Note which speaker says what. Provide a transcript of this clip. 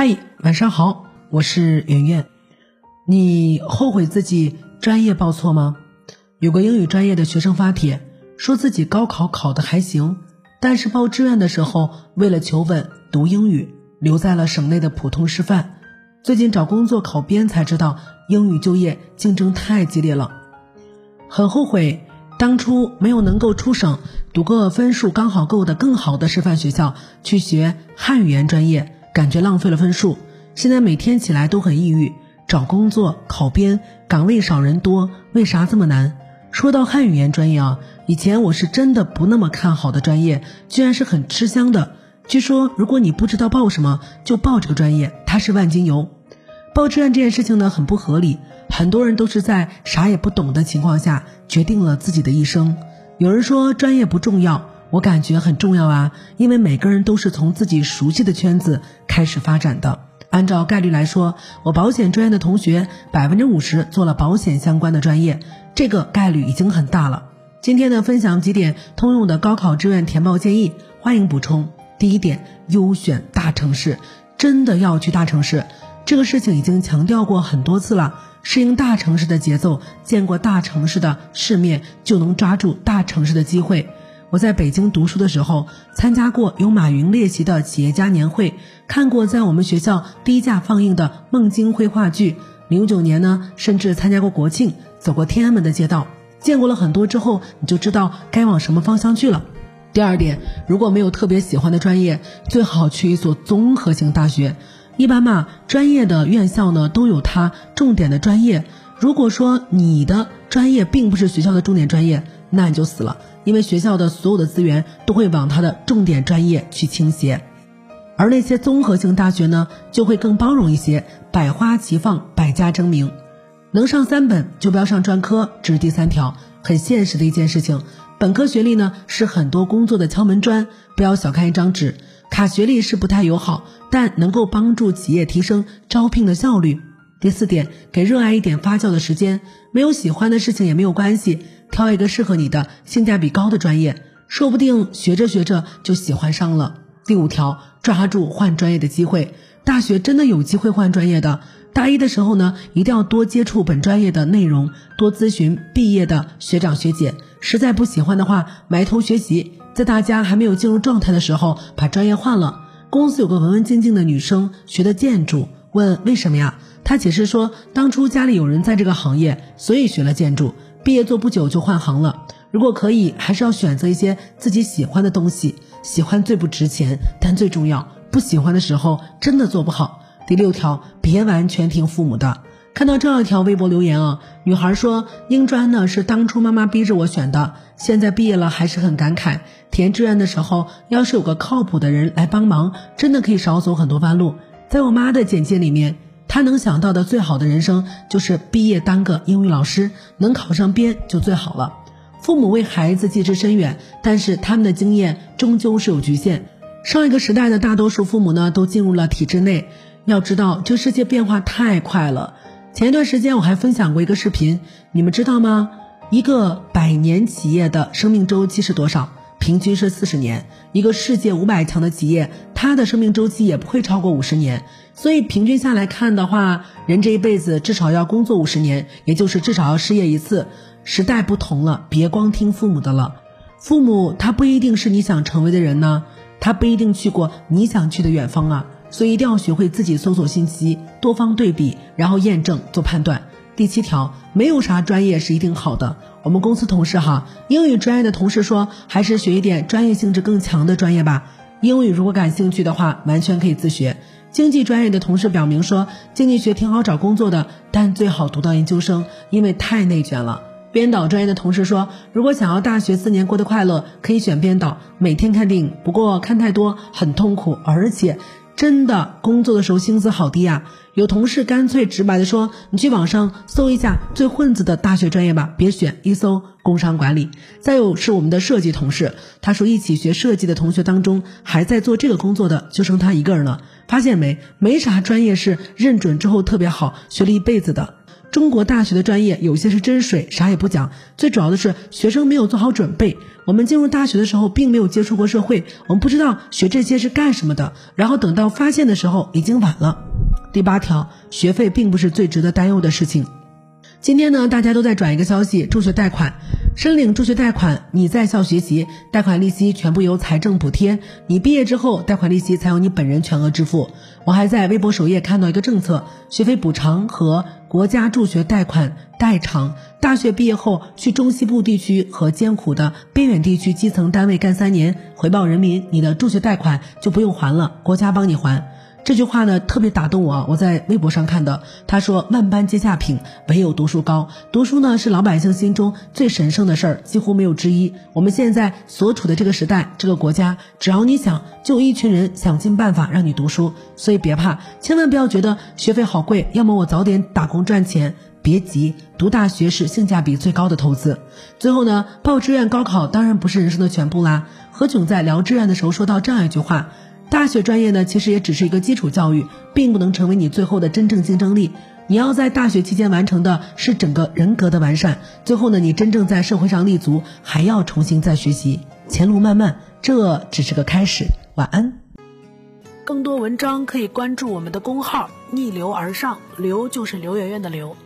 Speaker 1: 嗨，晚上好，我是圆圆。你后悔自己专业报错吗？有个英语专业的学生发帖，说自己高考考得还行，但是报志愿的时候为了求稳读英语，留在了省内的普通师范。最近找工作考编才知道，英语就业竞争太激烈了，很后悔当初没有能够出省读个分数刚好够的更好的师范学校去学汉语言专业。感觉浪费了分数，现在每天起来都很抑郁。找工作考编岗位少人多，为啥这么难？说到汉语言专业啊，以前我是真的不那么看好的专业，居然是很吃香的。据说如果你不知道报什么，就报这个专业，它是万金油。报志愿这件事情呢，很不合理，很多人都是在啥也不懂的情况下决定了自己的一生。有人说专业不重要。我感觉很重要啊，因为每个人都是从自己熟悉的圈子开始发展的。按照概率来说，我保险专业的同学百分之五十做了保险相关的专业，这个概率已经很大了。今天呢，分享几点通用的高考志愿填报建议，欢迎补充。第一点，优选大城市，真的要去大城市，这个事情已经强调过很多次了。适应大城市的节奏，见过大城市的世面，就能抓住大城市的机会。我在北京读书的时候，参加过由马云列席的企业家年会，看过在我们学校低价放映的孟京辉话剧。零九年呢，甚至参加过国庆，走过天安门的街道，见过了很多之后，你就知道该往什么方向去了。第二点，如果没有特别喜欢的专业，最好去一所综合性大学。一般嘛，专业的院校呢都有它重点的专业。如果说你的专业并不是学校的重点专业，那你就死了。因为学校的所有的资源都会往它的重点专业去倾斜，而那些综合性大学呢，就会更包容一些，百花齐放，百家争鸣。能上三本就不要上专科，这是第三条，很现实的一件事情。本科学历呢是很多工作的敲门砖，不要小看一张纸，卡学历是不太友好，但能够帮助企业提升招聘的效率。第四点，给热爱一点发酵的时间，没有喜欢的事情也没有关系。挑一个适合你的、性价比高的专业，说不定学着学着就喜欢上了。第五条，抓住换专业的机会，大学真的有机会换专业的。大一的时候呢，一定要多接触本专业的内容，多咨询毕业的学长学姐。实在不喜欢的话，埋头学习，在大家还没有进入状态的时候，把专业换了。公司有个文文静静的女生，学的建筑，问为什么呀？她解释说，当初家里有人在这个行业，所以学了建筑。毕业做不久就换行了。如果可以，还是要选择一些自己喜欢的东西。喜欢最不值钱，但最重要。不喜欢的时候，真的做不好。第六条，别完全听父母的。看到这样一条微博留言啊，女孩说：“英专呢是当初妈妈逼着我选的，现在毕业了还是很感慨。填志愿的时候，要是有个靠谱的人来帮忙，真的可以少走很多弯路。”在我妈的简介里面。他能想到的最好的人生就是毕业当个英语老师，能考上编就最好了。父母为孩子寄之深远，但是他们的经验终究是有局限。上一个时代的大多数父母呢，都进入了体制内。要知道，这世界变化太快了。前一段时间我还分享过一个视频，你们知道吗？一个百年企业的生命周期是多少？平均是四十年，一个世界五百强的企业，它的生命周期也不会超过五十年。所以平均下来看的话，人这一辈子至少要工作五十年，也就是至少要失业一次。时代不同了，别光听父母的了。父母他不一定是你想成为的人呢，他不一定去过你想去的远方啊。所以一定要学会自己搜索信息，多方对比，然后验证做判断。第七条，没有啥专业是一定好的。我们公司同事哈，英语专业的同事说，还是学一点专业性质更强的专业吧。英语如果感兴趣的话，完全可以自学。经济专业的同事表明说，经济学挺好找工作的，但最好读到研究生，因为太内卷了。编导专业的同事说，如果想要大学四年过得快乐，可以选编导，每天看电影，不过看太多很痛苦，而且。真的工作的时候薪资好低啊！有同事干脆直白的说：“你去网上搜一下最混子的大学专业吧，别选一搜工商管理。”再有是我们的设计同事，他说一起学设计的同学当中，还在做这个工作的就剩他一个人了。发现没？没啥专业是认准之后特别好，学了一辈子的。中国大学的专业有些是真水，啥也不讲。最主要的是学生没有做好准备。我们进入大学的时候，并没有接触过社会，我们不知道学这些是干什么的。然后等到发现的时候，已经晚了。第八条，学费并不是最值得担忧的事情。今天呢，大家都在转一个消息：助学贷款，申领助学贷款，你在校学习，贷款利息全部由财政补贴；你毕业之后，贷款利息才由你本人全额支付。我还在微博首页看到一个政策：学费补偿和国家助学贷款代偿。大学毕业后去中西部地区和艰苦的边远地区基层单位干三年，回报人民，你的助学贷款就不用还了，国家帮你还。这句话呢特别打动我！我在微博上看的，他说：“万般皆下品，唯有读书高。读书呢是老百姓心中最神圣的事儿，几乎没有之一。我们现在所处的这个时代，这个国家，只要你想，就一群人想尽办法让你读书。所以别怕，千万不要觉得学费好贵，要么我早点打工赚钱。别急，读大学是性价比最高的投资。最后呢，报志愿高考当然不是人生的全部啦。何炅在聊志愿的时候说到这样一句话。”大学专业呢，其实也只是一个基础教育，并不能成为你最后的真正竞争力。你要在大学期间完成的是整个人格的完善。最后呢，你真正在社会上立足，还要重新再学习。前路漫漫，这只是个开始。晚安。更多文章可以关注我们的公号“逆流而上”，流就是刘媛媛的流。